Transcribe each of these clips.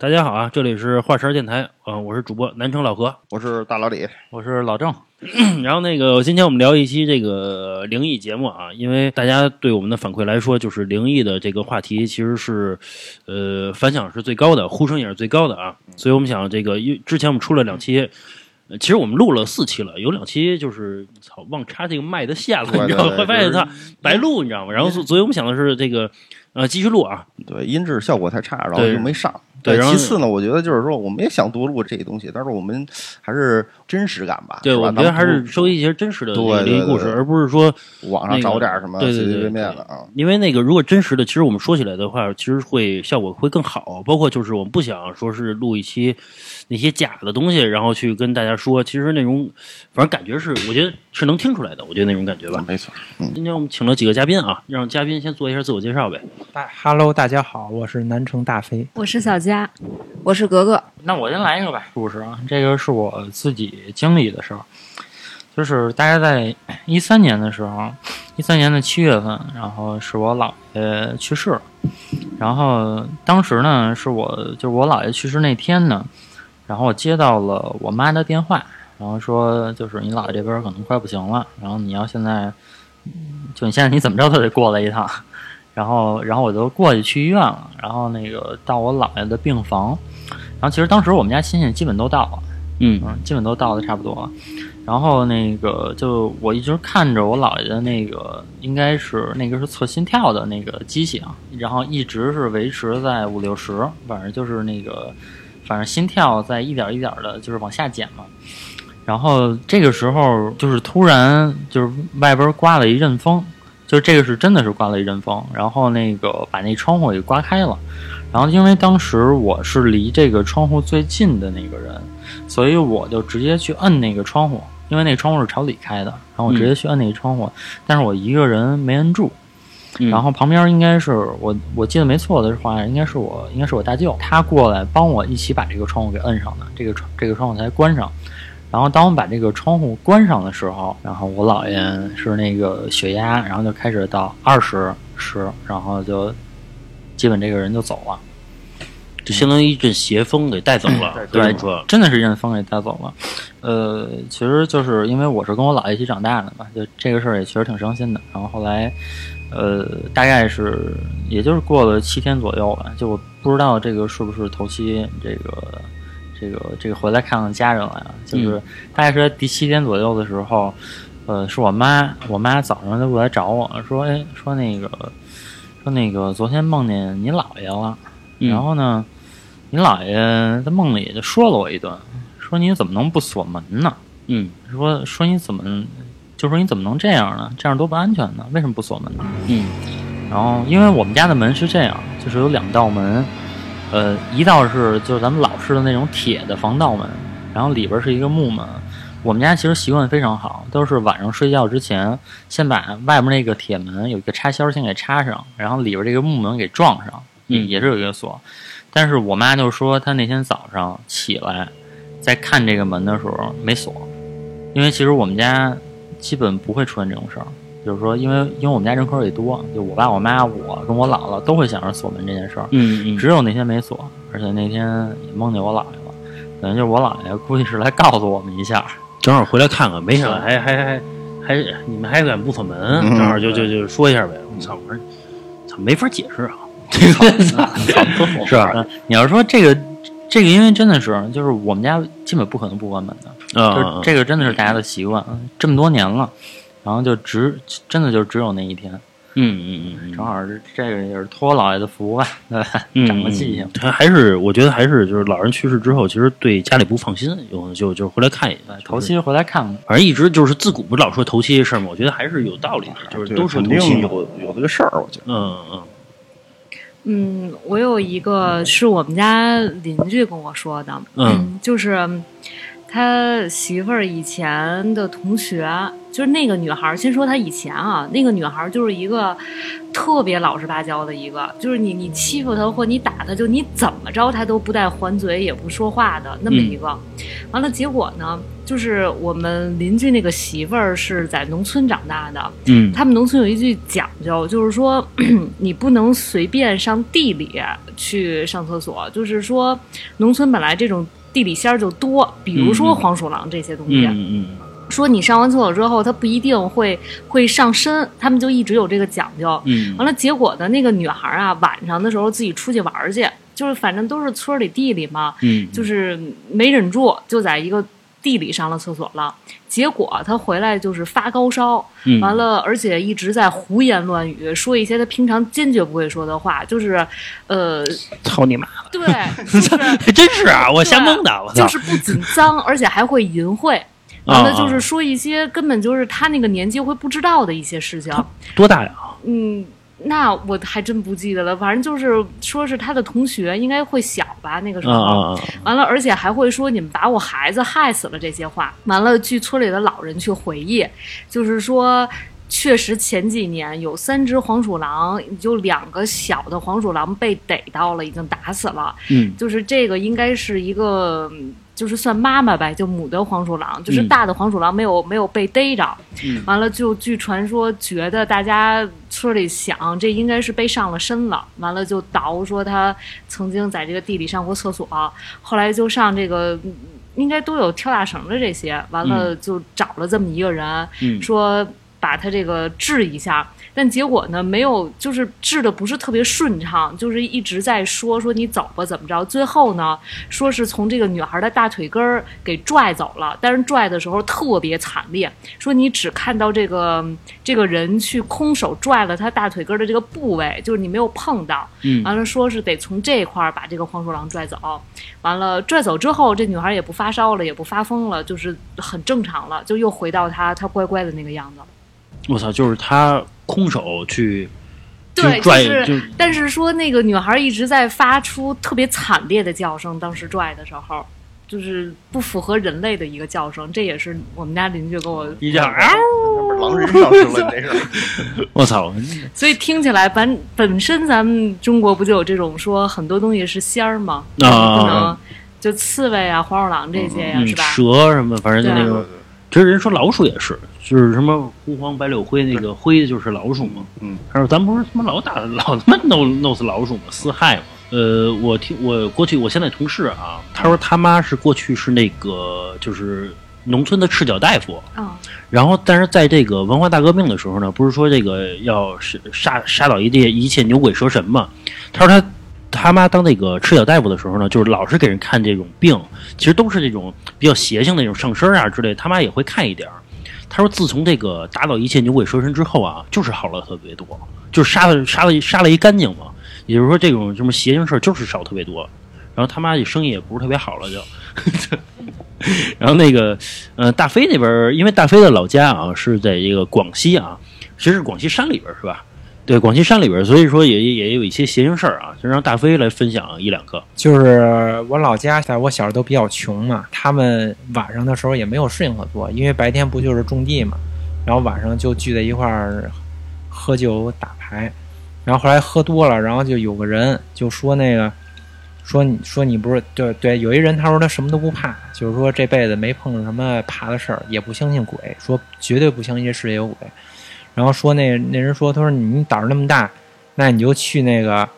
大家好啊，这里是华山电台啊、我是主播南城老何。我是大老李，我是老郑，然后那个今天我们聊一期这个灵异节目啊，因为大家对我们的反馈来说，就是灵异的这个话题其实是呃反响是最高的，呼声也是最高的啊，所以我们想这个因为之前我们出了两期。呃其实我们录了四期了，有两期就是操忘插这个麦的线了，你知道吗？发现它白录，你知道吗？然后所所以我们想的是这个呃继续录啊，对音质效果太差，然后对就没上。对然后其次呢，我觉得就是说，我们也想多录这些东西，但是我们还是真实感吧。对，我觉得还是收集一些真实的灵异故事，而不是说网上找点什么那个随随便便的啊。因为那个如果真实的，其实我们说起来的话，其实会效果会更好。包括就是我们不想说是录一期那些假的东西，然后去跟大家说，其实那种反正感觉是，我觉得是能听出来的。我觉得那种感觉吧。没错，今天我们请了几个嘉宾啊，让嘉宾先做一下自我介绍呗。大 Hello，大家好，我是南城大飞。我是小佳，我是格格，那我先来一个吧，故事啊，这个是我自己经历的事儿，就是大概在一三年的时候，一三年的七月份，然后是我姥爷去世了，然后当时呢是我就是我姥爷去世那天呢，然后我接到了我妈的电话，然后说就是你姥爷这边可能快不行了，然后你要现在，嗯就你现在你怎么着都得过来一趟。然后，然后我就过去去医院了，然后那个到我姥爷的病房，然后其实当时我们家亲戚基本都到了，嗯嗯，基本都到的差不多了。然后那个就我一直看着我姥爷的那个，应该是那个是测心跳的那个机器啊，然后一直是维持在五六十，反正就是那个，反正心跳在一点一点的，就是往下减嘛。然后这个时候就是突然就是外边刮了一阵风，就是这个是真的是刮了一阵风，然后那个把那窗户给刮开了。然后因为当时我是离这个窗户最近的那个人，所以我就直接去摁那个窗户，因为那窗户是朝里开的，然后我直接去摁那个窗户，但是我一个人没摁住。然后旁边应该是我，我记得没错的话，应该是我，应该是我大舅，他过来帮我一起把这个窗户给摁上的，这个窗这个窗户才关上。然后当我们把这个窗户关上的时候，然后我姥爷是那个血压，然后就开始到二十十，然后就基本这个人就走了。就相当于一阵邪风给带走了，对真的是一阵风给带走了。呃，其实就是因为我是跟我姥爷一起长大的嘛，就这个事儿也确实挺伤心的。然后后来，呃，大概是也就是过了七天左右吧，就我不知道这个是不是头七，这个这个这个回来看看家人了呀。就是大概是在第七天左右的时候，呃，是我妈，我妈早上就过来找我说，哎，说那个说那个昨天梦见你姥爷了，嗯然后呢。你姥爷在梦里就说了我一顿，说你怎么能不锁门呢？嗯说说你怎么，就说你怎么能这样呢？这样多不安全呢？为什么不锁门呢？嗯然后因为我们家的门是这样，就是有两道门，呃，一道是就是咱们老式的那种铁的防盗门，然后里边是一个木门。我们家其实习惯非常好，都是晚上睡觉之前先把外面那个铁门有一个插销先给插上，然后里边这个木门给撞上，也嗯也是有一个锁。但是我妈就说，她那天早上起来在看这个门的时候没锁，因为其实我们家基本不会出现这种事儿。就是说，因为因为我们家人口也多，就我爸、我妈、我跟我姥姥都会想着锁门这件事儿，嗯嗯，只有那天没锁，而且那天也梦见我姥爷了，等于就是我姥爷估计是来告诉我们一下，正好回来看看，没想到还还还还你们还敢不锁门，嗯？正好就就就说一下呗。我操，我说操没法解释啊，这 个是吧？嗯 你要说这个这个，因为真的是就是我们家基本不可能不关门的，就这个真的是大家的习惯，这么多年了，然后就只真的就只有那一天，嗯嗯嗯正好是这个也是托老爷的福吧，对 吧？嗯，长个记性。他还是我觉得还是就是老人去世之后，其实对家里不放心，有就就回来看一眼。就是头七回来看看，反正一直就是自古不是老说头七这事儿嘛，我觉得还是有道理的，就是都说肯定头七。有有这个事儿，我觉得。嗯嗯嗯，我有一个是我们家邻居跟我说的，嗯，就是他媳妇儿以前的同学，就是那个女孩儿。先说她以前啊，那个女孩儿就是一个特别老实巴交的一个，就是你你欺负她或你打她，就你怎么着她都不带还嘴也不说话的那么一个。完了，结果呢，就是我们邻居那个媳妇儿是在农村长大的，嗯他们农村有一句讲究，就是说 你不能随便上地里去上厕所，就是说农村本来这种地里仙儿就多，比如说黄鼠狼这些东西。嗯嗯说你上完厕所之后，它不一定会会上身，他们就一直有这个讲究。嗯完了，结果呢，那个女孩啊，晚上的时候自己出去玩儿去，就是反正都是村里地里嘛，嗯，就是没忍住，就在一个地里上了厕所了。结果他回来就是发高烧，嗯完了，而且一直在胡言乱语，说一些他平常坚决不会说的话，就是，呃，操你妈！对，就是 真是啊，我瞎蒙的，我操！就是不仅脏，而且还会淫秽。完了，啊就是说一些根本就是他那个年纪会不知道的一些事情。多大呀？嗯，那我还真不记得了，反正就是说是他的同学，应该会小吧，那个时啊候。啊啊！完了，而且还会说你们把我孩子害死了这些话。完了，据村里的老人去回忆，就是说。确实，前几年有三只黄鼠狼，就两个小的黄鼠狼被逮到了，已经打死了。嗯就是这个应该是一个，嗯就是算妈妈呗，就母的黄鼠狼，就是嗯大的黄鼠狼没有没有被逮着。嗯完了，就据传说，觉得大家村里想这应该是被上了身了。完了就倒说他曾经在这个地里上过厕所，后来就上这个。嗯应该都有跳大绳的这些，完了就找了这么一个人，嗯说把他这个治一下，但结果呢没有，就是治的不是特别顺畅，就是一直在说说你走吧怎么着，最后呢说是从这个女孩的大腿根儿给拽走了，但是拽的时候特别惨烈，说你只看到这个这个人去空手拽了他大腿根儿的这个部位，就是你没有碰到，嗯。完了说是得从这块儿把这个黄鼠狼拽走，完了拽走之后，这女孩也不发烧了，也不发疯了，就是很正常了，就又回到她她乖乖的那个样子。我操，就是他空手去，对，拽就是，就但是说那个女孩一直在发出特别惨烈的叫声，当时拽的时候，就是不符合人类的一个叫声，这也是我们家邻居跟我，一叫，那不是狼人上身了，你这是。我操！所以听起来本本身咱们中国不就有这种说很多东西是仙儿吗？啊不能就刺猬啊、黄鼠狼这些呀、嗯是，吧？蛇什么，反正就那对个。其实人说老鼠也是，就是什么狐黄白柳灰，那个灰就是老鼠嘛。嗯，他说咱不是他妈老打老他妈弄弄死老鼠嘛？四害嘛。呃，我听我过去我现在同事啊，他说他妈是过去是那个就是农村的赤脚大夫，啊、然后但是在这个文化大革命的时候呢，不是说这个要杀杀杀倒一切一切牛鬼蛇神嘛？他说他他妈当那个赤脚大夫的时候呢，就是老是给人看这种病，其实都是这种比较邪性那种上身啊之类，他妈也会看一点儿。他说自从这个打倒一切牛鬼蛇神之后啊，就是好了特别多，就是杀了杀了杀了一干净嘛。也就是说，这种什么邪性事儿就是少特别多。然后他妈这生意也不是特别好了就。然后那个，呃，大飞那边，因为大飞的老家啊是在这个广西啊，其实是广西山里边是吧？对，广西山里边儿，所以说也也有一些邪性事儿啊，就让大飞来分享一两个。就是我老家，在我小时候都比较穷嘛，他们晚上的时候也没有事情可做，因为白天不就是种地嘛，然后晚上就聚在一块儿喝酒打牌，然后后来喝多了，然后就有个人就说那个说你说你不是对对，有一人他说他什么都不怕，就是说这辈子没碰上什么怕的事儿，也不相信鬼，说绝对不相信世界有鬼。然后说那那人说，他说你胆儿那么大，那你就去那个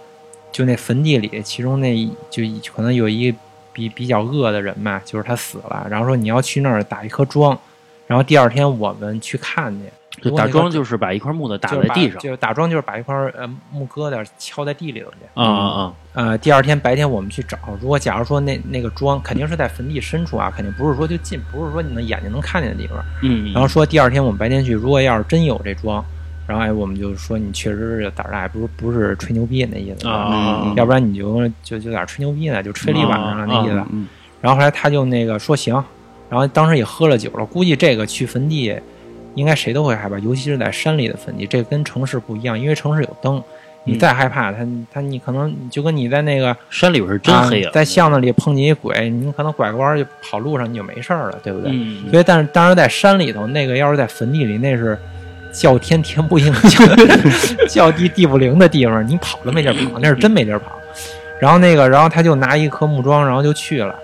就那坟地里，其中那就可能有一比比较恶的人嘛，就是他死了，然后说你要去那儿打一颗桩，然后第二天我们去看去。就打桩就是把一块木头打在地上就是打桩就是把一块呃木疙瘩敲在地里头去。啊啊啊！呃，第二天白天我们去找，如果假如说那那个桩肯定是在坟地深处啊，肯定不是说就近，不是说你能眼睛能看见的地方。嗯，然后说第二天我们白天去，如果要是真有这桩，然后哎我们就说你确实是胆儿大，不是不是吹牛逼那意思，啊嗯要不然你就就就有点吹牛逼呢，就吹了一晚上了那意思。啊嗯然后后来他就那个说行，然后当时也喝了酒了，估计这个去坟地，应该谁都会害怕，尤其是在山里的坟地，这跟城市不一样，因为城市有灯，你嗯再害怕他他你可能就跟你在那个山里边是真黑啊，在巷子里碰见一鬼，你可能拐个弯就跑路上你就没事儿了，对不对？嗯，所以但是当然在山里头，那个要是在坟地里，那是叫天天不应，叫叫地地不灵的地方，你跑都没地儿跑，那是真没地儿跑。然后那个，然后他就拿一颗木桩，然后就去了。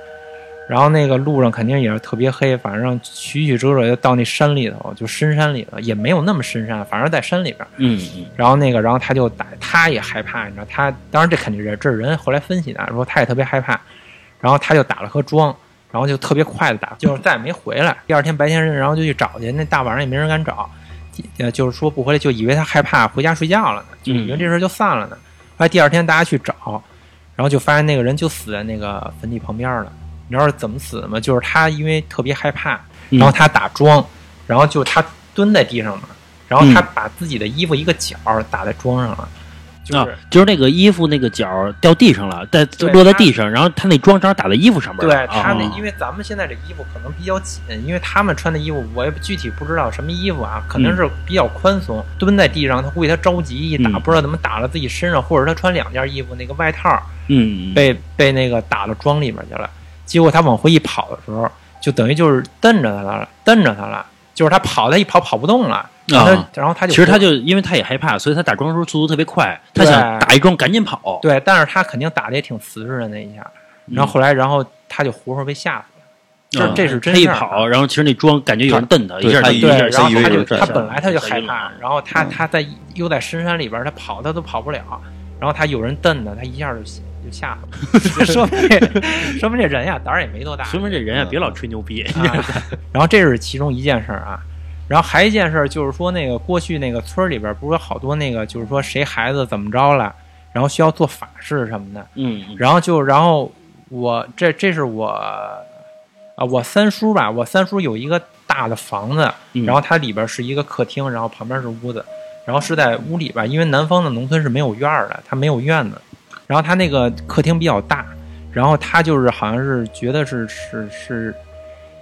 然后那个路上肯定也是特别黑，反正曲曲折折就到那山里头，就深山里头，也没有那么深山，反正在山里边。嗯嗯然后那个，然后他就打，他也害怕，你知道，他当然这肯定是这是人后来分析的，说他也特别害怕，然后他就打了颗桩，然后就特别快的打，就是再也没回来。第二天白天，然后就去找去，那大晚上也没人敢找，呃，就是说不回来，就以为他害怕回家睡觉了呢，就以为这事就散了呢。后来第二天大家去找，然后就发现那个人就死在那个坟地旁边了。你知道是怎么死的吗？就是他因为特别害怕，嗯然后他打桩，然后就他蹲在地上嘛，然后他把自己的衣服一个角打在桩上了，就啊是、，就是那个衣服那个角掉地上了，在落在地上，然后他那桩正好打在衣服上面。对他那，啊因为咱们现在这衣服可能比较紧，因为他们穿的衣服我也具体不知道什么衣服啊，可能是比较宽松。蹲在地上，他估计他着急一打，嗯不知道怎么打了自己身上，或者他穿两件衣服，那个外套嗯，嗯被被那个打到桩里面去了。结果他往回一跑的时候，就等于就是瞪着他了，瞪着他了，就是他跑，他一跑跑不动了，然后他、啊然后他就其实他就因为他也害怕，所以他打桩的时候速度特别快，他想打一桩赶紧跑。对，但是他肯定打的也挺瓷实的那一下，然后后来然后他就活活被吓死了。嗯这这是真他一事儿啊。跑，然后其实那桩感觉有人瞪他，一下就对，然后他就他本来他就害怕然后他嗯。他在又在深山里边，他跑他都跑不了，然后他有人瞪他，他一下就就吓死了，说明这说明这人呀胆儿也没多大。说明这人啊别老吹牛逼。啊然后这是其中一件事儿啊，然后还一件事儿就是说那个过去那个村儿里边不是有好多那个就是说谁孩子怎么着了，然后需要做法事什么的，嗯，然后就然后我这这是我啊我三叔吧，我三叔有一个大的房子，嗯然后它里边是一个客厅，然后旁边是屋子，然后是在屋里边，因为南方的农村是没有院儿的，它没有院子，然后他那个客厅比较大，然后他就是好像是觉得是是是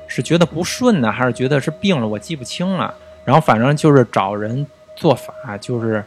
是觉得不顺呢，还是觉得是病了，我记不清了。然后反正就是找人做法，就是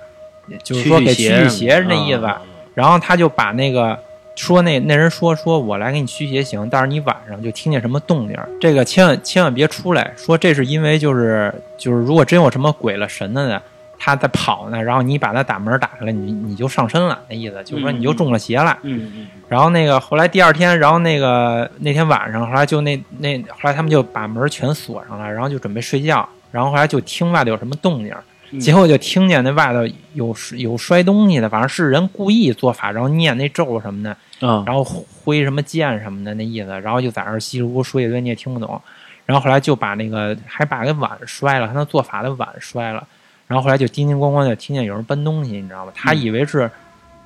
就是说给驱驱邪那意思。啊然后他就把那个说那那人说说我来给你驱邪行，但是你晚上就听见什么动静，这个千万千万别出来。说这是因为就是就是如果真有什么鬼了神的呢，他在跑呢，然后你把他打门打开了，你你就上身了，那意思就是说你就中了邪了。嗯嗯然后那个后来第二天，然后那个那天晚上，后来就那那后来他们就把门全锁上了，然后就准备睡觉，然后后来就听外头有什么动静结果就听见那外头有有摔东西的，反正是人故意做法，然后念那咒什么的，啊。然后挥什么剑什么的那意思，然后就在那儿稀里糊涂说一堆你也听不懂，然后后来就把那个还把那碗摔了，他那做法的碗摔了，然后后来就叮叮咣咣就听见有人搬东西，你知道吗？他以为是、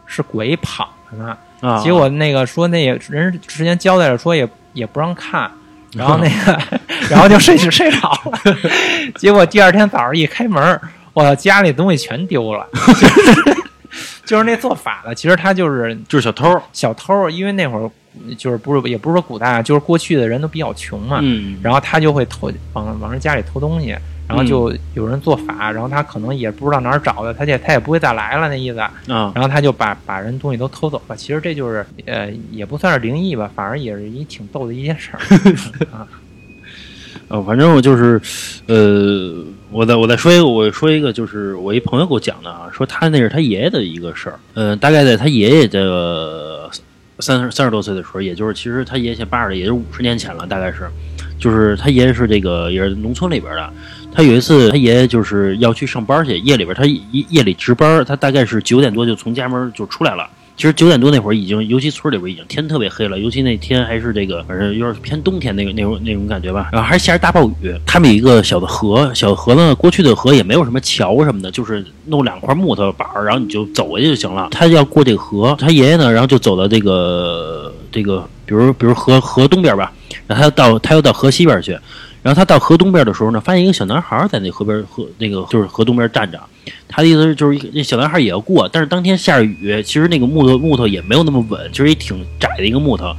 是鬼跑了呢，啊！结果那个说那个人之前交代了说也也不让看，然后那个然后就睡睡着了，结果第二天早上一开门，我操，家里东西全丢了，就是就是那做法的，其实他就是就是小偷。小偷，因为那会儿就是不是也不是说古代啊，就是过去的人都比较穷嘛，嗯，然后他就会偷往往人家里偷东西，然后就有人做法，然后他可能也不知道哪儿找的，他也他也不会再来了那意思，啊，然后他就把把人东西都偷走了。其实这就是呃也不算是灵异吧，反正也是一挺逗的一件事儿。呃，反正我就是，呃，我再我再说一个，我说一个，就是我一朋友给我讲的啊，说他那是他爷爷的一个事儿，呃，大概在他爷爷的三十三十多岁的时候，也就是其实他爷爷八十，也就是五十年前了，大概是，就是他爷爷是这个也是农村里边的，他有一次他爷爷就是要去上班去，夜里边他夜里值班，他大概是九点多就从家门就出来了。其实九点多那会儿已经，尤其村里边已经天特别黑了，尤其那天还是这个，反正有点偏冬天那个那种那种感觉吧。然后还下着大暴雨，他们有一个小的河，小河呢，过去的河也没有什么桥什么的，就是弄两块木头板，然后你就走过去就行了。他要过这个河，他爷爷呢，然后就走到这个这个，比如比如河河东边吧，然后他到他又到河西边去，然后他到河东边的时候呢，发现一个小男孩在那河边河那个就是河东边站着。他的意思是，就是那小男孩也要过，但是当天下着雨，其实那个木头木头也没有那么稳，其实也挺窄的一个木头。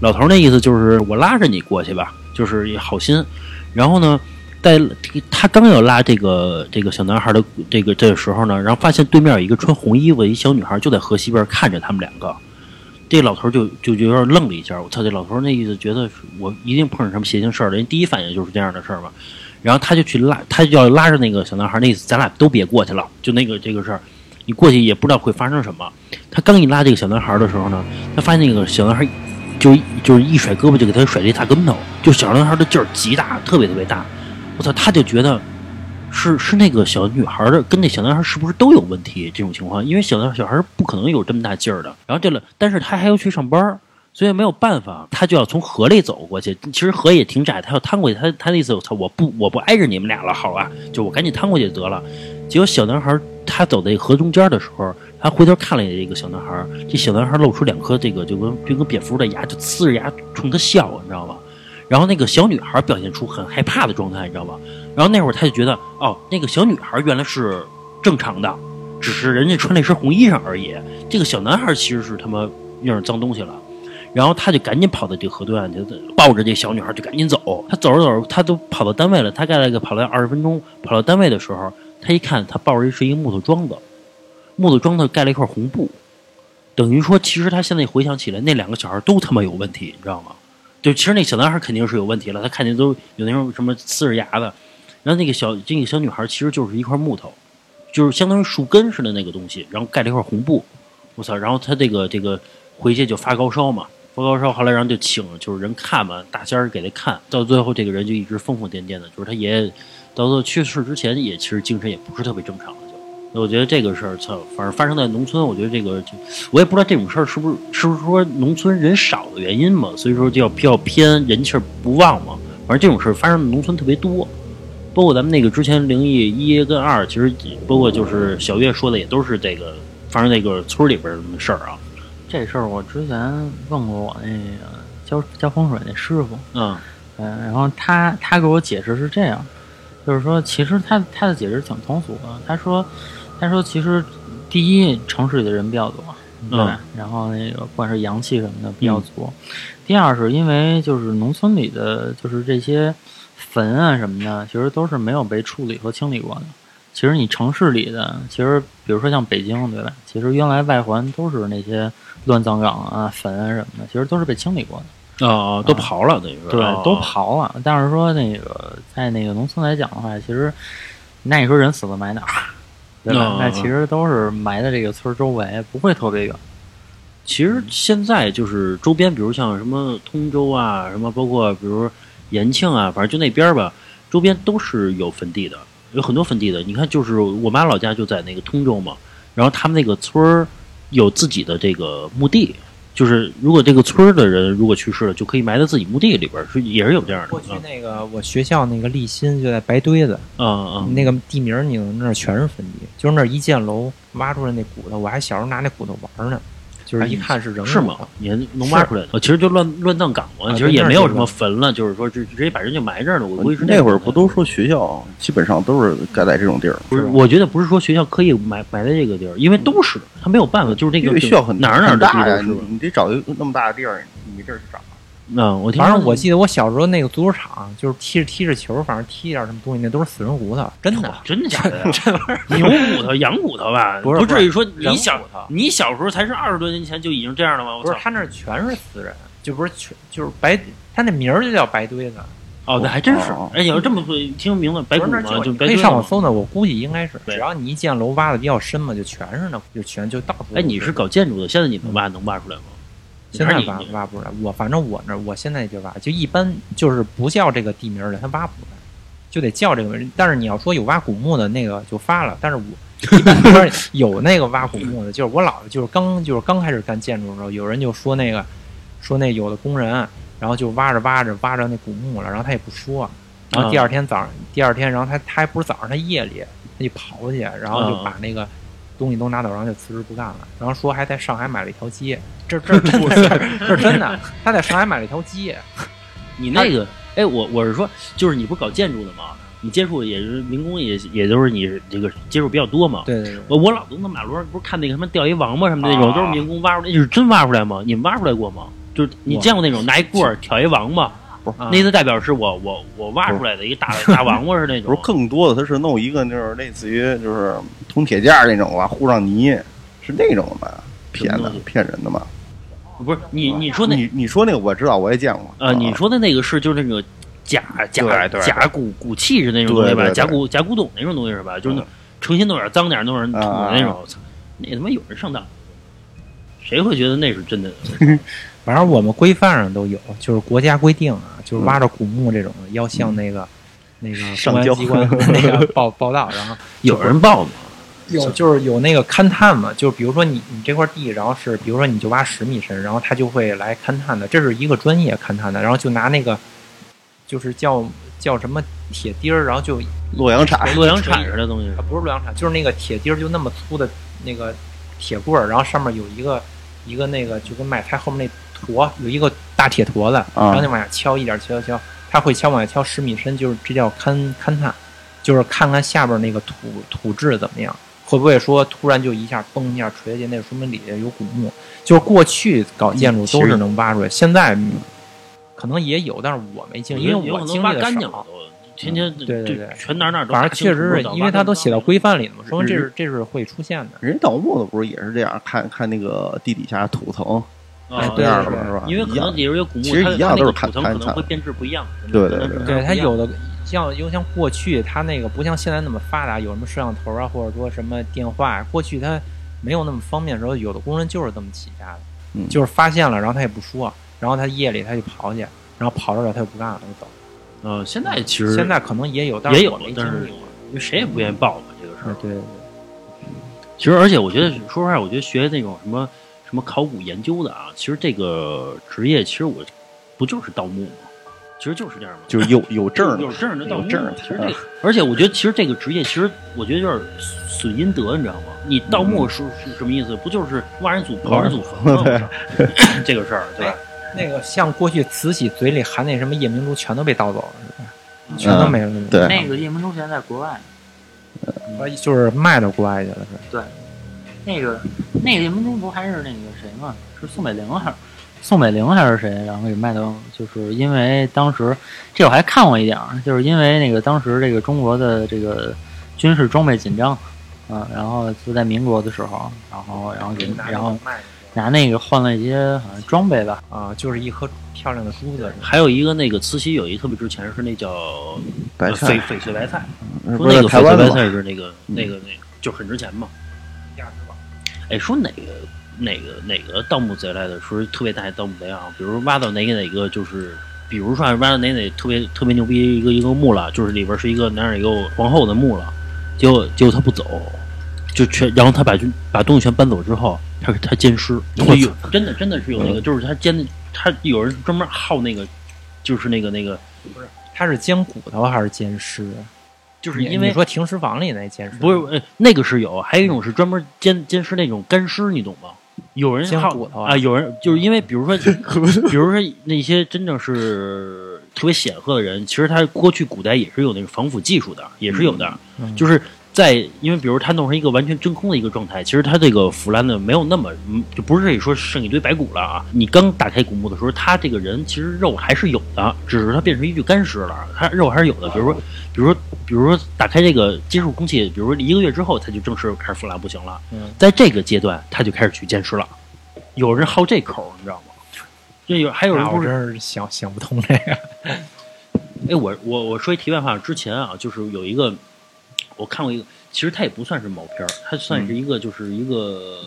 老头那意思就是我拉着你过去吧，就是好心。然后呢，在他刚要拉这个这个小男孩的这个这个时候呢，然后发现对面有一个穿红衣服的一小女孩就在河西边看着他们两个。这老头就就有点愣了一下，我操！这老头那意思觉得我一定碰上什么邪性事儿了，人第一反应就是这样的事儿嘛。然后他就去拉，他就要拉着那个小男孩，那意思咱俩都别过去了，就那个这个事儿，你过去也不知道会发生什么。他刚一拉这个小男孩的时候呢，他发现那个小男孩就就是一甩胳膊就给他甩了一大跟头，就小男孩的劲儿极大，特别特别大。我操，他就觉得是是那个小女孩的跟那小男孩是不是都有问题？这种情况，因为小男小孩不可能有这么大劲儿的。然后这了，但是他还要去上班，所以没有办法，他就要从河里走过去。其实河也挺窄，他要趟过去。他他的意思，我操，我不我不挨着你们俩了，好吧？就我赶紧趟过去得了。结果小男孩他走在河中间的时候，他回头看了这个小男孩，这小男孩露出两颗这个就跟就跟蝙蝠的牙，就呲着牙冲他笑，你知道吗？然后那个小女孩表现出很害怕的状态，你知道吗？然后那会儿他就觉得，哦，那个小女孩原来是正常的，只是人家穿了一身红衣裳而已。这个小男孩其实是他妈用上脏东西了。然后他就赶紧跑到这个河对岸，就抱着这小女孩就赶紧走。他走着走着，他都跑到单位了，他大概跑了二十分钟。跑到单位的时候，他一看，他抱着是一个木头桩子，木头桩子盖了一块红布，等于说，其实他现在回想起来，那两个小孩都他妈有问题，你知道吗？就其实那小男孩肯定是有问题了，他看见都有那种什么呲着牙的，然后那个小这个小女孩其实就是一块木头，就是相当于树根似的那个东西，然后盖了一块红布，我操！然后他这个这个回去就发高烧嘛，发高烧，后来然后就请就是人看嘛，大仙儿给他看，到最后这个人就一直疯疯癫癫的，就是他爷爷到最后去世之前也其实精神也不是特别正常的就。我觉得这个事儿，操，反正发生在农村，我觉得这个就我也不知道这种事儿是不是是不是说农村人少的原因嘛，所以说就要比较偏人气儿不旺嘛。反正这种事儿发生在农村特别多，包括咱们那个之前灵异一跟二，其实包括就是小月说的也都是这个发生那个村里边儿的事儿啊。这事儿我之前问过我那个教教风水那师傅，嗯嗯，然后他他给我解释是这样，就是说其实他他的解释挺通俗的。他说他说其实第一城市里的人比较多，对，嗯然后那个不管是阳气什么的比较足。第二是因为就是农村里的就是这些坟啊什么的，其实都是没有被处理和清理过的。其实你城市里的，其实比如说像北京，对吧？其实原来外环都是那些乱葬岗啊、坟啊什么的，其实都是被清理过的。啊啊，都刨了等于说对哦，都刨了。但是说那个在那个农村来讲的话，其实那你说人死了埋哪儿，对吧？哦那其实都是埋在这个村周围，不会特别远。其实现在就是周边，比如像什么通州啊，什么包括比如延庆啊，反正就那边儿吧，周边都是有坟地的，有很多坟地的。你看，就是我妈老家就在那个通州嘛，然后他们那个村儿有自己的这个墓地，就是如果这个村儿的人如果去世了，就可以埋在自己墓地里边儿，是也是有这样的。过去那个我学校那个立新就在白堆子，啊啊那个地名儿你那儿全是坟地，就是那儿一建楼挖出来那骨头，我还小时候拿那骨头玩呢，就是一看是人是吗骨头？你还能挖出来？的，其实就乱乱葬岗嘛，啊其实也没有什么坟了，就是说直直接把人就埋这儿了。我估计是那会儿不都说学校基本上都是盖在这种地儿，不是，我觉得不是说学校刻意埋埋在这个地儿，因为都是他没有办法，就是那个因为学校很哪儿哪儿大呀。你得找一个那么大的地儿，你这儿找。嗯，我听反正我记得我小时候那个足球场，就是踢着踢着球，反正踢点什么东西，那都是死人骨头，真的。真的假的呀？牛骨头、羊骨头吧？不是至于说你小你小时候才是二十多年前就已经这样了吗？不是他那全是死人，就不是全就是白，他那名儿就叫白堆子。哦，那还真是哦。哎，你要这么说，听名字白骨嘛，不是那儿就白可以。上网搜呢，我估计应该是，对只要你一建楼挖的比较深嘛，就全是那，就全就到处都哎，你是搞建筑的，现在你能挖能挖出来吗？现在挖挖不出来，我反正我那儿我现在就挖，就一般就是不叫这个地名儿的，他挖不出来，就得叫这个。但是你要说有挖古墓的那个就发了，但是我一般不是有那个挖古墓的，就是我姥姥就是刚就是刚开始干建筑的时候，有人就说那个说那有的工人，然后就挖着挖着挖着那古墓了，然后他也不说，然后第二天早上第二天，然后他他还不是早上，他夜里他就刨去，然后就把那个。东西都拿走，然后就辞职不干了。然后说还在上海买了一条街，这这真的是 这是真的。他在上海买了一条街，你那个，哎，我我是说，就是你不是搞建筑的吗？你接触也是民工也，也就是你这个接触比较多嘛。对对对，我我老从那马路上不是看那个什么钓一王八什么的那种，啊都是民工挖出来，就是真挖出来吗？你们挖出来过吗？就是你见过那种拿一棍儿挑一王八，啊那次代表是我我我挖出来的一个大大王八是那 种不是，更多的，他是弄一个就是类似于就是铜铁架那种吧，糊上泥，是那种的吧？骗的骗人的嘛？不是你你说那你你说那个我知道，我也见过。呃，你说的那个是就是那个假假假骨骨器是那种东西吧？假骨假古董那种东西是吧？就是那诚心弄点脏点弄点土的那种，啊我操那他妈有人上当，谁会觉得那是真的？反正我们规范上都有，就是国家规定啊，就是挖着古墓这种，要向那个、那个上交公安机关 那个报报道，然后有人报吗？有就是有那个勘探嘛，就是比如说你你这块地，然后是比如说你就挖十米深，然后他就会来勘探的，这是一个专业勘探的，然后就拿那个就是叫叫什么铁钉儿，然后就洛阳铲，洛阳铲 似的东西啊，不是洛阳铲，就是那个铁钉儿，就那么粗的那个铁棍儿，然后上面有一个一个那个就跟买菜后面那坨有一个大铁坨子，然后就往下敲，一点敲敲敲，他会敲往下敲十米深，就是这叫勘勘探，就是看看下边那个土土质怎么样，会不会说突然就一下崩一下垂下去，那说明底下有古墓。就是过去搞建筑都是能挖出来，现在嗯可能也有，但是我没经历，因为有可能挖我经历的少。干净了，天天对对对全哪哪都反正确实是因为它都写到规范里了嘛，说明这是这是会出现的。人盗墓的不是也是这样，看看那个地底下土层啊这样对的嘛，是吧？因为可能里边有古墓，其实它一样都是看看看能会变质不一样。对对对对，它有的像因为像过去它那个不像现在那么发达，有什么摄像头啊，或者说什么电话，过去它没有那么方便的时候，有的工人就是这么起家的，嗯就是发现了，然后他也不说，然后他夜里他就跑去，然后跑着了他就不干了，就走。呃，现在其实现在可能也有，但也有没，经但是历过。因为谁也不愿意报嘛这个事儿。对对对其实，而且我觉得，说实话，我觉得学那种什么什么考古研究的啊，其实这个职业，其实我不就是盗墓吗？其实就是这样嘛，就是有有证儿有证儿的盗墓证儿。其实这个，而且我觉得，其实这个职业，其实我觉得有点损阴德，你知道吗？你盗墓是是什么意思？不就是挖人祖刨人祖坟吗？这个事儿，对吧？那个像过去慈禧嘴里含那什么夜明珠，全都被盗走了，是吧？全都没了。对那个夜明珠现在在国外，呃，就是卖到国外去了，是。那个那个夜明珠不还是那个谁吗？是宋美龄还是宋美龄还是谁？然后给卖到，就是因为当时这我还看过一点儿，就是因为那个当时这个中国的这个军事装备紧张啊，然后就在民国的时候，然后然后给然后拿那个换了一些好像装备吧，啊，就是一颗漂亮的珠子，还有一个那个慈禧有一个特别值钱，是那叫白菜，翡翠白菜，说那个翡翠白？菜是那个那个那个就很值钱嘛。价值吧哎，说哪个哪个哪个盗墓贼来的，说特别大的盗墓贼啊，比如挖到哪个哪个就是，比如说啊挖到哪哪特别特别牛逼一个一个墓了，就是里边是一个哪哪一个皇后的墓了，结果结果他不走，就全然后他把军把东西全搬走之后，他他奸尸，真的真的是有那个，就是他奸，他有人专门好那个，就是那个那个，不是他是奸骨头还是奸尸？就是因为你说停尸房里那奸尸不是，呃，那个是有，还有一种是专门奸奸尸那种干尸，你懂吗？有人好煎骨头啊啊，有人就是因为比如说，比如说那些真正是特别显赫的人，其实他过去古代也是有那个防腐技术的，也是有的，嗯就是。在，因为比如他弄成一个完全真空的一个状态，其实他这个腐烂的没有那么，嗯就不是说剩一堆白骨了啊。你刚打开古墓的时候，他这个人其实肉还是有的，只是他变成一具干尸了，他肉还是有的。比如说，比如说，比如说打开这个接触空气，比如说一个月之后，他就正式开始腐烂不行了。嗯在这个阶段，他就开始去监尸了。有人好这口，你知道吗？这有还有人不是想想不通这个。哎，我我我说一题外话，之前啊，就是有一个我看过一个，其实它也不算是毛片儿，它算是一个就是一个、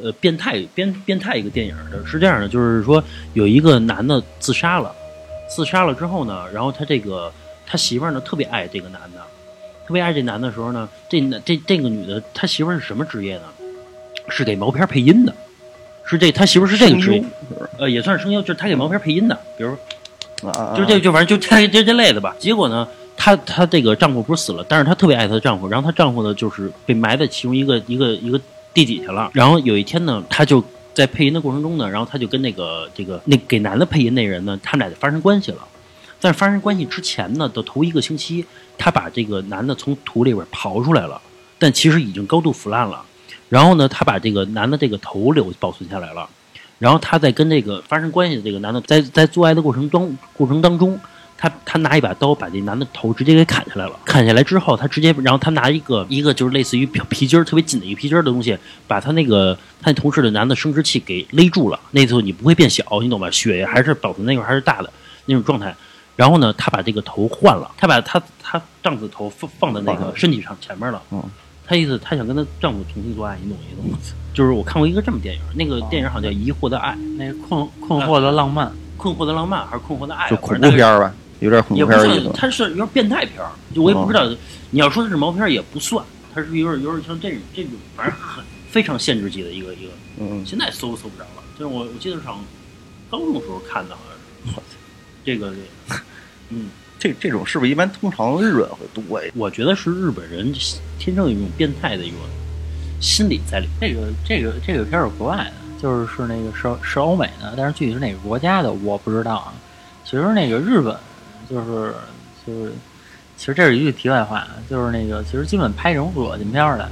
呃变态变变态一个电影的，是这样的，就是说有一个男的自杀了，自杀了之后呢，然后他这个他媳妇儿呢特别爱这个男的，特别爱这男的时候呢，这男这这个女的他媳妇儿是什么职业呢？是给毛片儿配音的，是这他媳妇儿是这个职业，呃，也算是声优，就是他给毛片儿配音的，比如说。啊，就这就反正就这这这类的吧。结果呢，她她这个丈夫不是死了，但是她特别爱她的丈夫，然后她丈夫呢就是被埋在其中一个一个一个地底下了。然后有一天呢，她就在配音的过程中呢，然后她就跟那个这个那给男的配音那人呢，他们俩就发生关系了。在发生关系之前呢的头一个星期，她把这个男的从土里边刨出来了，但其实已经高度腐烂了。然后呢，她把这个男的这个头留保存下来了。然后她在跟这个发生关系的这个男的在在做爱的过程中过程当中，她她拿一把刀把这男的头直接给砍下来了。砍下来之后，他直接然后他拿一个一个就是类似于皮皮筋儿特别紧的一个皮筋儿的东西，把他那个他那同事的男的生殖器给勒住了。那时候你不会变小，你懂吧？血还是保存那块儿还是大的那种状态。然后呢，他把这个头换了，他把他他丈夫的头放放在那个身体上前面了。嗯她意思他想跟他丈夫重新做爱，你懂意思吗？就是我看过一个这么电影，那个电影好像叫《疑惑的爱》，那个困困惑的浪漫，困惑的浪漫还是困惑的爱？就恐怖片儿吧，有点恐也不算怖片儿意思，。它是有点变态片儿，就我也不知道。你要说它是毛片儿也不算，它是有点有点像这种这种，反正很非常限制级的一个一个。嗯，现在搜都搜不着了，就是我我记得上高中的时候看的，好像是。这个这个，嗯，这这种是不是一般通常日本会多呀？我觉得是日本人天生有一种变态的一个心理在里面。这个这个这个片儿是国外的，就是是那个是是欧美的，但是具体是哪个国家的我不知道啊。其实那个日本就是就是，其实这是一句题外话，就是那个其实基本拍这种恶心片儿的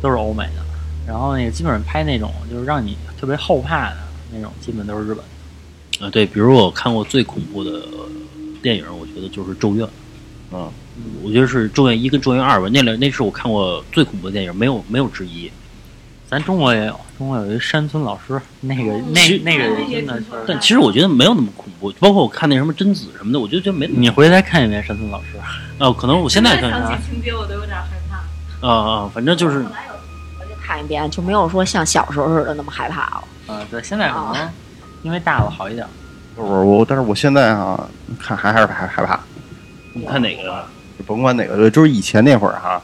都是欧美的，然后那个基本上拍那种就是让你特别后怕的那种，基本都是日本的。啊，对，比如我看过最恐怖的电影，我觉得就是《咒怨》。嗯，我觉得是《咒怨一》跟《咒怨二》吧，那两那是我看过最恐怖的电影，没有没有之一。咱中国也有，中国有一山村老师，那个那那个人真的是。但其实我觉得没有那么恐怖，包括我看那什么贞子什么的，我就觉得没你回来看一遍山村老师。哦，可能我现在看啊想起情节我都有点害怕。啊，反正就是我就看一遍，就没有说像小时候似的那么害怕了。啊，对，现在可能因为大了好一点。我我但是我现在啊，看还还是害害怕。你看哪个啊？甭管哪个，就是以前那会儿哈、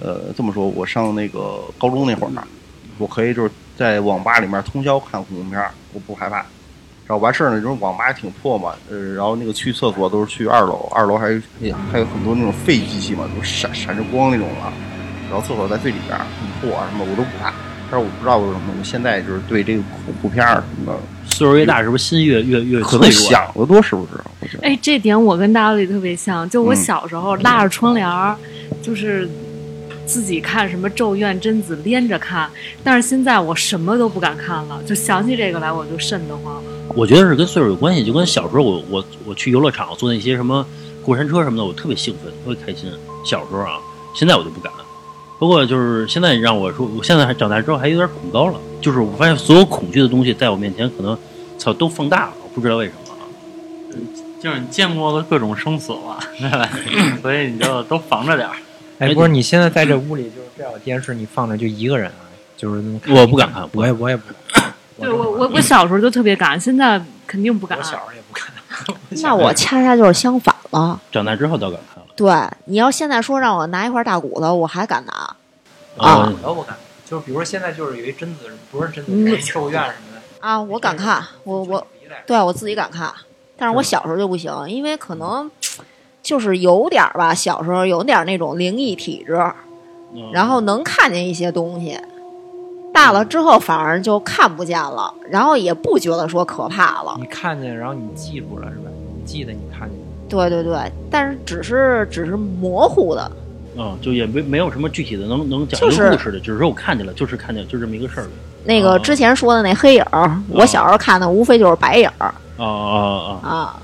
呃，这么说，我上那个高中那会儿，我可以就是在网吧里面通宵看恐怖片，我不害怕。然后完事儿呢，就是网吧也挺破嘛，呃，然后那个去厕所都是去二楼，二楼还有哎呀还有很多那种废机器嘛，都闪闪着光那种啊。然后厕所在最里边儿，很破啊什么我都不怕。但是我不知道为什么，我现在就是对这个恐怖片儿什么的，岁数越大，是不是心越越越可能？想的多，是不是？我觉得。哎，这点我跟大李特别像，就我嗯小时候拉着窗帘儿，就是自己看什么《咒怨》《贞子》连着看，但是现在我什么都不敢看了，就想起这个来我就瘆得慌。我觉得是跟岁数有关系，就跟小时候我我我去游乐场坐那些什么过山车什么的，我特别兴奋，特别开心。小时候啊，现在我就不敢。不过就是现在让我说，我现在还长大之后还有点恐高了，就是我发现所有恐惧的东西在我面前可能操都放大了，我不知道为什么啊。就是你见过的各种生死了，对吧？所以你就都防着点儿。哎，不是，你现在在这屋里就是这有电视，你放着就一个人啊，就是我不敢看我也我也不敢。对我我我小时候就特别敢，现在肯定不敢我。小时候也不敢。那我恰恰就是相反了。长大之后倒敢看了。对，你要现在说让我拿一块大骨头，我还敢拿。啊啊我都不敢。就是比如说现在就是有一贞子，不是贞子，嗯是咒怨什么的。啊，我敢看，我我对我自己敢看，但是我小时候就不行，因为可能就是有点儿吧，小时候有点儿那种灵异体质，嗯然后能看见一些东西。大了之后反而就看不见了，然后也不觉得说可怕了。你看见，然后你记住了是吧？你记得你看见。对对对，但是只是只是模糊的，嗯，就也没没有什么具体的能能讲一个故事的，只是说我看见了，就是看见就这么一个事儿呗。那哦个之前说的那黑影儿，我小时候看的无非就是白影儿啊啊啊！啊。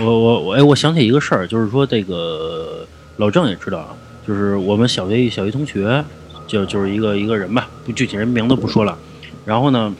我我我哎，我想起一个事儿，就是说这个老郑也知道啊，就是我们小学小学同学，就就是一个一个人吧，不具体人名字不说了。然后呢，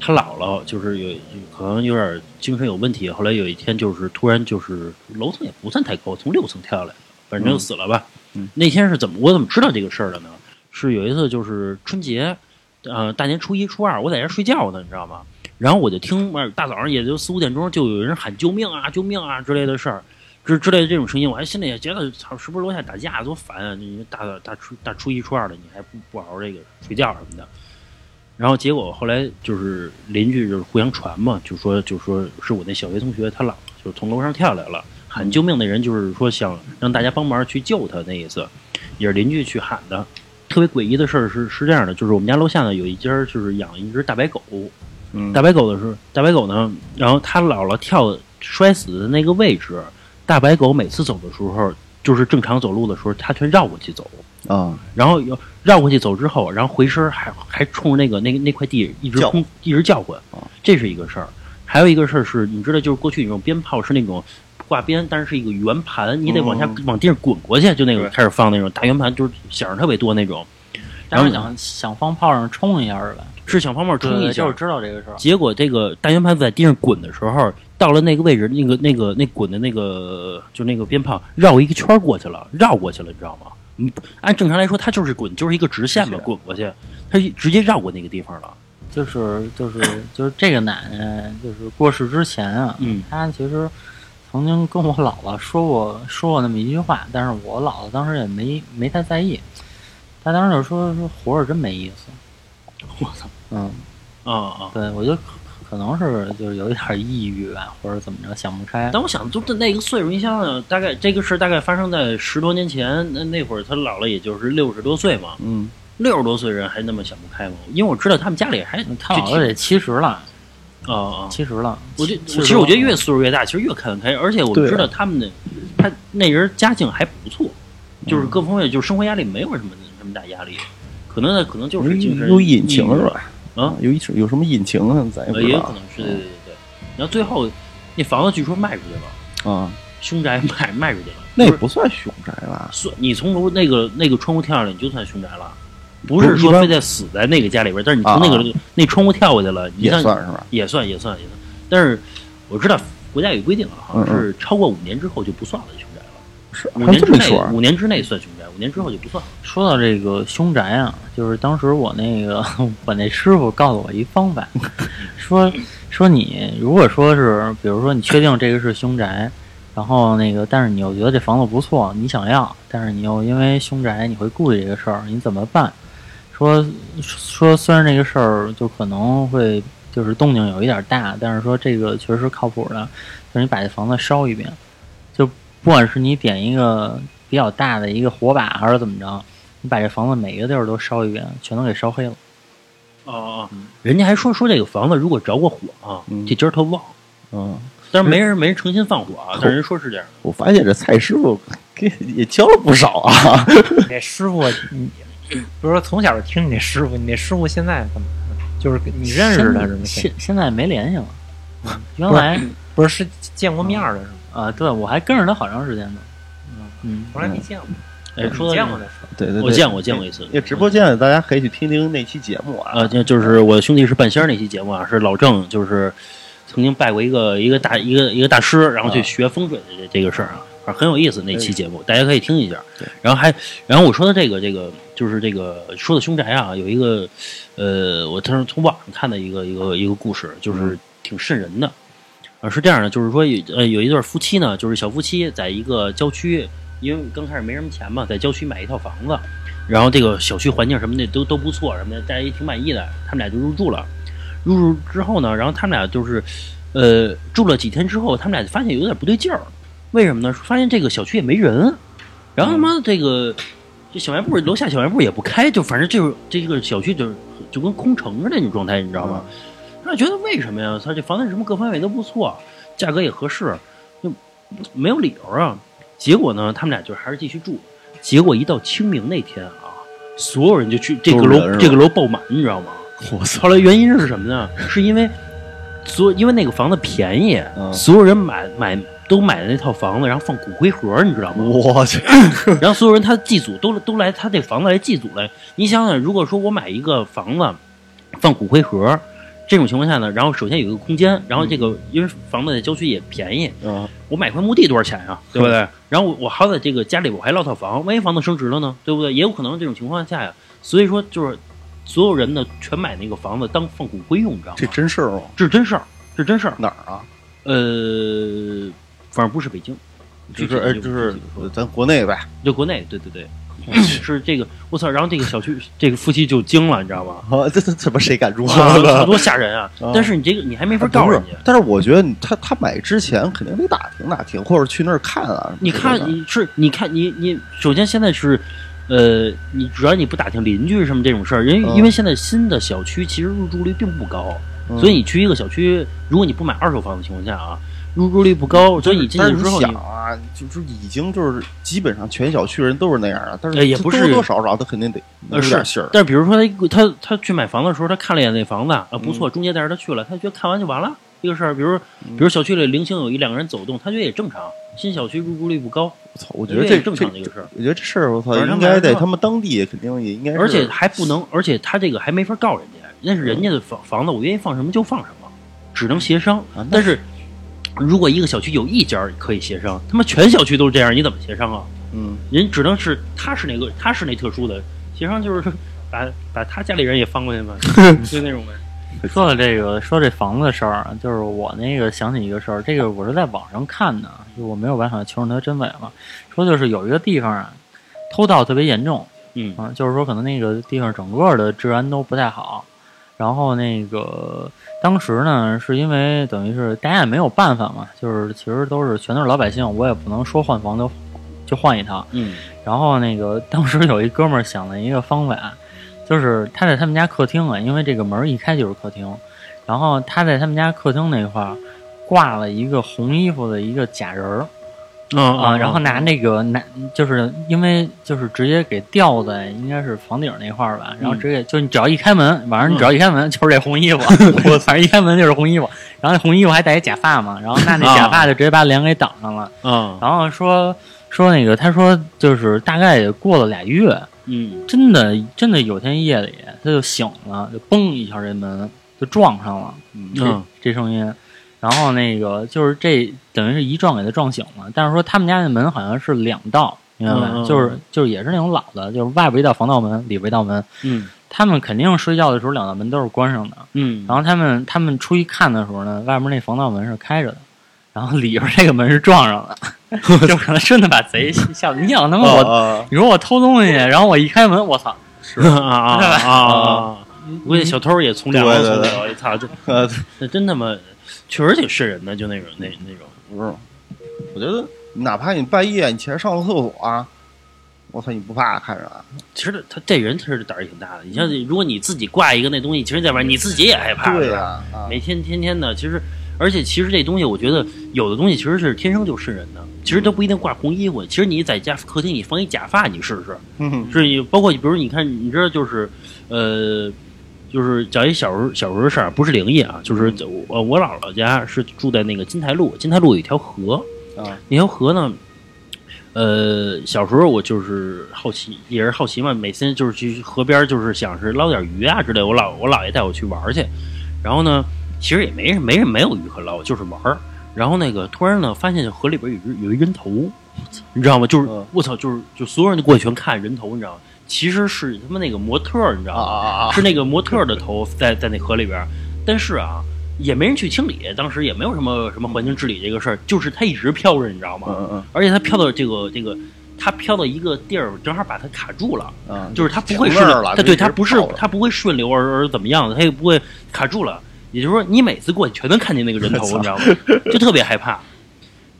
他姥姥就是有可能有点精神有问题，后来有一天就是突然就是楼层也不算太高，从六层跳下来，反正就死了吧。嗯那天是怎么我怎么知道这个事儿的呢？是有一次就是春节，呃，大年初一初二，我在家睡觉呢，你知道吗？然后我就听外大早上也就四五点钟，就有人喊救命啊、救命啊之类的事儿，之之类的这种声音，我还心里也觉得，操，是不是楼下打架多烦啊？你大大初大初一初二的，你还不不好好这个睡觉什么的。然后结果后来就是邻居就是互相传嘛，就说就说是我那小学同学他姥就从楼上跳下来了，喊救命的人就是说想让大家帮忙去救他那意思，也是邻居去喊的。特别诡异的事儿是是这样的，就是我们家楼下呢有一家就是养一只大白狗，嗯，大白狗的时候，大白狗呢，然后它姥姥跳摔死的那个位置，大白狗每次走的时候，就是正常走路的时候，它却绕过去走，啊，然后又绕过去走之后，然后回身还还冲着那个那个那块地一直叫。轰一直叫唤。啊，这是一个事儿。还有一个事儿是，你知道，就是过去那种鞭炮是那种挂鞭，但是是一个圆盘，你得往下、嗯。往地上滚过去，就那个开始放那种大圆盘，就是响儿特别多那种，但是想想放炮上冲一下是吧？是想方炮冲一下，就是知道这个事儿。结果这个大圆盘在地上滚的时候，到了那个位置，那个那个那滚的那个就那个鞭炮绕一个圈过去了，绕过去了，你知道吗？你按正常来说，它就是滚，就是一个直线嘛，滚过去，它直接绕过那个地方了。就是就是就是这个奶奶，就是过世之前啊，嗯她其实曾经跟我姥姥说过说过那么一句话，但是我姥姥当时也没没太在意，她当时就说说活着真没意思。我操！嗯，啊啊！对我觉得可可能是就是有一点抑郁吧，或者怎么着想不开。但我想，就那个岁数，你想想，大概这个事大概发生在十多年前，那那会儿他姥姥也就是六十多岁嘛，嗯，六十多岁人还那么想不开吗？因为我知道他们家里还他姥姥得七十了，啊啊！七十了。我就其其实我觉得越岁数越大，其实越看得开，而且我知道他们的他那人家境还不错，就是各方面就是生活压力没有什么什么大压力，可能呢可能就是精神有隐情是吧？啊，有一有什么隐情啊？咱也不知道呃也有可能是对对对对。然后最后那房子据说卖出去了，啊。凶宅卖卖出去了，那不是不算凶宅吧？算你从楼那个那个窗户跳下来，你就算凶宅了，不不是说非得死在那个家里边，但是你从那个、啊那窗户跳过去了，你也算是吧？也算也算也算。但是我知道国家有规定啊，好像嗯是超过五年之后就不算了凶宅了，是五年之内？五年之内算凶宅，五年之后就不算了。说到这个凶宅啊，就是当时我那个我那师傅告诉我一方法，说说你如果说是，比如说你确定这个是凶宅，然后那个但是你又觉得这房子不错，你想要，但是你又因为凶宅你会顾虑这个事儿，你怎么办？说说虽然这个事儿就可能会就是动静有一点大，但是说这个确实是靠谱的，就是你把这房子烧一遍，就不管是你点一个比较大的一个火把，还是怎么着，你把这房子每一个地儿都烧一遍，全都给烧黑了。哦哦，人家还说说这个房子如果着过火啊，嗯这今儿特旺，嗯，但是没人没人诚心放火啊，但是人说是这样。我发现这蔡师傅给也教了不少啊。你这师傅，你比如说从小就听你那师傅，你那师傅现在怎么？就是你认识他是吗？现现在没联系了。原来不是是见过面儿的是吗？啊，对我还跟着他好长时间呢。嗯，从来没见过。哎，说到见过他是吧？对对对，我见过，见过一次。那直播间大家可以去听听那期节目啊。啊，就就是我兄弟是半仙儿那期节目啊，是老郑，就是曾经拜过一个一个大一个一个大师，然后去啊学风水的这这个事儿啊，很有意思那期节目，大家可以听一下对。然后还，然后我说的这个这个就是这个说的凶宅啊，有一个呃，我当时从网上看的一个一个一个故事，就是挺瘆人的。啊，是这样的，就是说有呃有一对夫妻呢，就是小夫妻在一个郊区，因为刚开始没什么钱嘛，在郊区买一套房子，然后这个小区环境什么的都都不错，什么的，大家也挺满意的，他们俩就入住了。入住之后呢，然后他们俩就是，呃，住了几天之后，他们俩就发现有点不对劲儿，为什么呢？发现这个小区也没人，然后他妈的这个这小卖部楼下小卖部也不开，就反正就是这个小区就就跟空城似的那种状态，你知道吗？他觉得为什么呀？他这房子什么各方面都不错，价格也合适，就没有理由啊。结果呢，他们俩就还是继续住。结果一到清明那天啊，所有人就去这个楼这个楼爆满，你知道吗？我操！后来原因是什么呢？是因为所因为那个房子便宜，嗯所有人买买都买的那套房子，然后放骨灰盒，你知道吗？我去，然后所有人他祭祖都都来他这房子来祭祖来。你想想，如果说我买一个房子放骨灰盒，这种情况下呢，然后首先有一个空间，然后这个因为房子在郊区也便宜，嗯，我买块墓地多少钱呀、对不对？然后我我好歹这个家里我还落套房，万一房子升值了呢，对不对？也有可能这种情况下呀，所以说就是所有人呢全买那个房子当放骨灰用，你知道吗？这真事儿吗？这是真事儿，这是真事儿。哪儿啊？呃，反正不是北京，就是哎，就是咱国内呗。就国内，对对对，是这个，我操！然后这个小区这个夫妻就惊了，你知道吗？啊，这这怎么谁敢住啊，多吓人啊啊！但是你这个你还没法告人家，，但是我觉得他他买之前肯定得打听打听，或者去那儿看啊。你看你是你看你你首先现在是。呃，你主要你不打听邻居什么这种事儿，因为、嗯因为现在新的小区其实入住率并不高，嗯所以你去一个小区，如果你不买二手房的情况下啊，入住率不高，所以你进去之后想啊，就是已经就是基本上全小区人都是那样了，但是呃也不是多多少少他肯定得有点信儿。但是比如说他他他去买房的时候，他看了一眼那房子啊不嗯错，中介带着他去了，他觉得看完就完了这个事儿。比如比如小区里零星有一两个人走动，他觉得也正常。新小区入住率不高，我操，我觉得这也正常的这一个事儿，我觉得这事儿我操，应该在他们当地肯定也应该是，而且还不能，而且他这个还没法告人家，那是人家的房房子，我愿意放什么就放什么，只能协商。但是如果一个小区有一家可以协商，他妈全小区都是这样，你怎么协商啊？嗯，人只能是他是那个他是那特殊的，协商就是 把把他家里人也翻过去嘛，就那种呗。说到这个，说这房子的事儿啊，就是我那个想起一个事儿，这个我是在网上看的，就我没有办法求证它真伪嘛。说就是有一个地方啊，偷盗特别严重，嗯啊，就是说可能那个地方整个的治安都不太好。然后那个当时呢，是因为等于是大家也没有办法嘛，就是其实都是全都是老百姓，我也不能说换房就就换一套。嗯然后那个当时有一哥们儿想了一个方法，就是他在他们家客厅啊，因为这个门儿一开就是客厅，然后他在他们家客厅那块儿挂了一个红衣服的一个假人儿嗯啊，然后拿那个拿就是因为就是直接给吊在应该是房顶那块儿吧，然后直接就你只要一开门，晚上你只要一开门 就是这红衣服，我反正一开门就是红衣服，然后那红衣服还戴一假发嘛，然后那那假发就直接把脸给挡上了，嗯。然后说说那个他说就是大概也过了俩月。嗯。真的真的有天夜里他就醒了，就嘣一下这门就撞上了，这、嗯。这声音，然后那个就是这等于是一撞给他撞醒了，但是说他们家那门好像是两道，明白吧？嗯嗯就是就是也是那种老的，就是外边一道防盗门，里边一道门，嗯他们肯定睡觉的时候两道门都是关上的，嗯，然后他们他们出去看的时候呢，外面那防盗门是开着的。然后里边这个门是撞上的，就可能真的把贼吓得。你想他妈我啊你说我偷东西，然后我一开门，我操！啊啊啊啊！估计小偷也从两楼从了，我操，这真他妈确实挺瘆人的，就那种那那种。不是，我觉得哪怕你半夜你起来上个厕所啊，我操，你不怕看着啊？其实他这人其实胆儿也挺大的。你像如果你自己挂一个那东西，其实在外面你自己也害怕，对呀，啊，每天天天的，其实而且其实这东西，我觉得有的东西其实是天生就瘆人的。其实都不一定挂红衣服，其实你在家客厅你放一假发，你试试。嗯是你包括比如你看，你知道就是，呃，就是讲一小时候小时候的事儿，不是灵异啊，就是我我姥姥家是住在那个金台路，金台路有一条河，啊，那条河呢，呃，小时候我就是好奇，也是好奇嘛，每次就是去河边，就是想是捞点鱼啊之类。我姥我姥爷带我去玩儿去，然后呢，其实也没没人没有鱼可捞，就是玩儿。然后那个突然呢，发现河里边有一有一人头，你知道吗？就是嗯我操，就是就所有人就过去全看人头，你知道吗？其实是他妈那个模特，你知道吗？啊啊啊是那个模特的头在在那河里边，但是啊，也没人去清理，当时也没有什么什么环境治理这个事儿，就是它一直飘着，你知道吗？嗯嗯而且它飘到这个这个，它飘到一个地儿，正好把它卡住了，就是它不会顺它对它不是它不会顺流而而怎么样的，它也不会卡住了。也就是说，你每次过去全能看见那个人头，你知道吗？就特别害怕。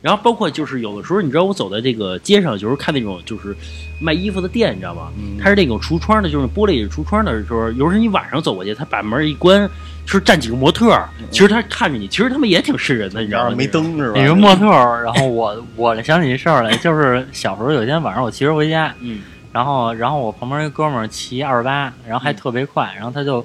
然后包括就是有的时候，你知道我走在这个街上，有时候看那种就是卖衣服的店，你知道吗？嗯它是那种橱窗的，就是玻璃橱窗的时候，有时候你晚上走过去，他把门一关，就是站几个模特，其实他看着你，其实他们也挺瘆人的，你知道吗？没灯是吧？那个模特，然后我我想起一事儿来，就是小时候有一天晚上我骑车回家，嗯然后然后我旁边一哥们儿骑二十八，然后还特别快，然后他就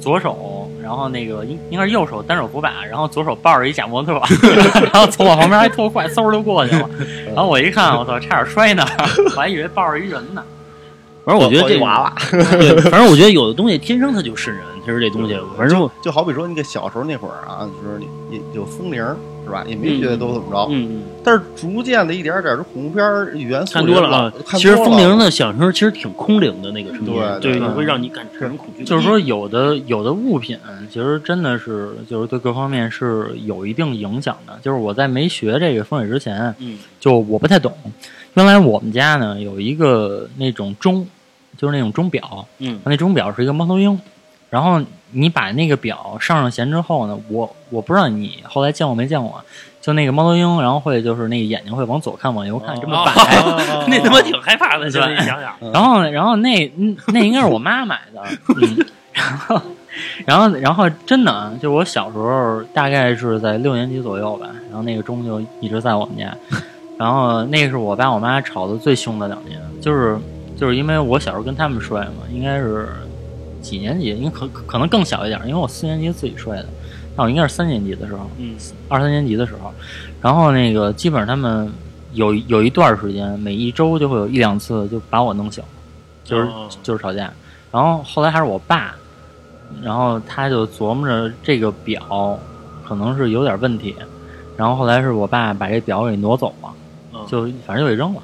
左手，然后那个应应该是右手单手扶把，然后左手抱着一假模特，然后从我旁边还特快，嗖就过去了，然后我一看，我操，差点摔那儿，我还以为抱着一人呢。反正我觉得这个娃娃，对，反正我觉得有的东西天生它就是人，其实这东西，反正我就好比说那个小时候那会儿啊，就是有有风铃儿是吧？也没觉得都怎么着，嗯嗯。但是逐渐的一点点，这恐怖片元素看多了啊，其实风铃的响声其实挺空灵的那个声音，对对对，会让你感产生恐惧。就是说，有的有的物品，其实真的是就是对各方面是有一定影响的。就是我在没学这个风水之前，嗯就我不太懂。原来我们家呢有一个那种钟，就是那种钟表，嗯那钟表是一个猫头鹰。然后你把那个表上上弦之后呢，我我不知道你后来见过没见过，就那个猫头鹰，然后会就是那个眼睛会往左看往右看，这么摆。那他妈挺害怕的，现在对你想想，然后，然后那嗯那应该是我妈买的，嗯，然后，然后，然后真的，就是我小时候大概是在六年级左右吧，然后那个钟就一直在我们家，然后那是我爸我妈吵得最凶的两年，就是就是因为我小时候跟他们睡嘛，应该是几年级，因为可可能更小一点，因为我四年级自己睡的，那我应该是三年级的时候，嗯二三年级的时候，然后那个基本上他们有有一段时间，每一周就会有一两次就把我弄醒，就是、哦就是吵架。然后后来还是我爸，然后他就琢磨着这个表可能是有点问题，然后后来是我爸把这表给挪走了，嗯就反正就给扔了。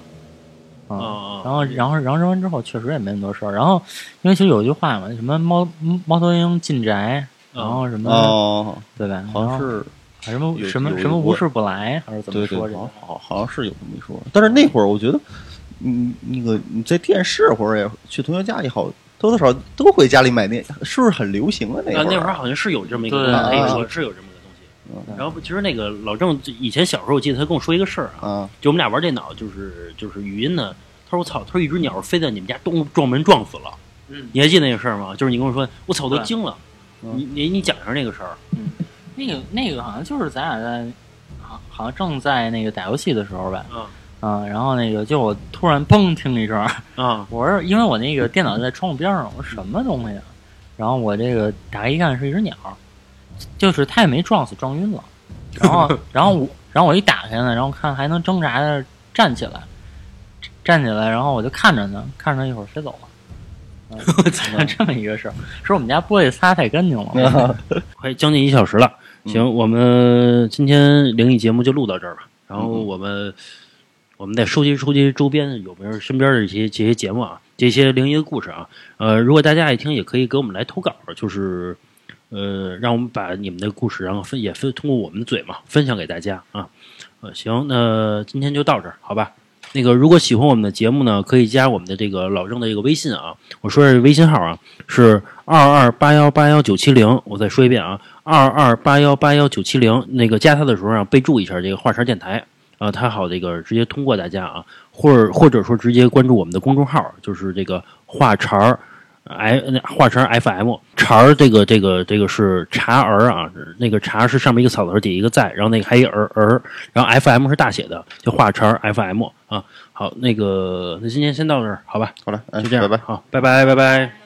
啊。啊然后，然后，然后扔完之后，确实也没那么多事儿。然后，因为其实有一句话嘛，什么猫猫头鹰进宅，然后什么、哦，对吧？好像是什么什么什么无事不来，还是怎么对对，说这个？好好好像是有这么一说。但是那会儿我觉得，嗯，那个你在电视或者也去同学家也好，多多少少都会家里买那，是不是很流行啊那会啊，儿？那会儿好像是有这么一个对东西，可以啊说是有这么个东西。嗯然后其实那个老郑以前小时候，我记得他跟我说一个事儿啊，啊，就我们俩玩电脑，就是就是语音呢。他说：“我操！”他说一只鸟飞在你们家，东撞门撞死了。嗯，你还记得那个事儿吗？就是你跟我说，我操，我都惊了。嗯你你你讲一下那个事儿。那个那个好像就是咱俩在，好好像正在那个打游戏的时候吧。嗯嗯，然后那个就我突然嘣听了一声，啊我说因为我那个电脑在窗户边上，我说什么东西啊？然后我这个打开一看是一只鸟，就是它也没撞死，撞晕了。然后 然后我然后我一打开呢，然后看还能挣扎的站起来，站起来，然后我就看着呢，看着它一会儿飞走了。嗯 这么一个事儿，是我们家玻璃擦太干净了。快将近一小时了。行，我们今天灵异节目就录到这儿吧。然后我们、我们再收集收集周边有没有身边的一些这些节目啊，这些灵异的故事啊。呃，如果大家爱听，也可以给我们来投稿，就是呃，让我们把你们的故事，然后分也分通过我们的嘴嘛，分享给大家啊。呃，行，那今天就到这儿，好吧？那个，如果喜欢我们的节目呢，可以加我们的这个老郑的这个微信啊。我说是微信号啊，是二二八幺八幺九七零。我再说一遍啊，二二八幺八幺九七零。那个加他的时候啊，备注一下这个话茬电台啊，他好这个直接通过大家啊，或者或者说直接关注我们的公众号，就是这个话茬。哎，那画成 FM 茬儿这个这个这个是茶儿啊，那个茶是上面一个草字底一个在，然后那个还一儿儿，然后 FM 是大写的，就话茬儿 FM 啊。好，那个那今天先到这儿，好吧？好了，哎就这样，拜拜。好，拜拜，拜拜。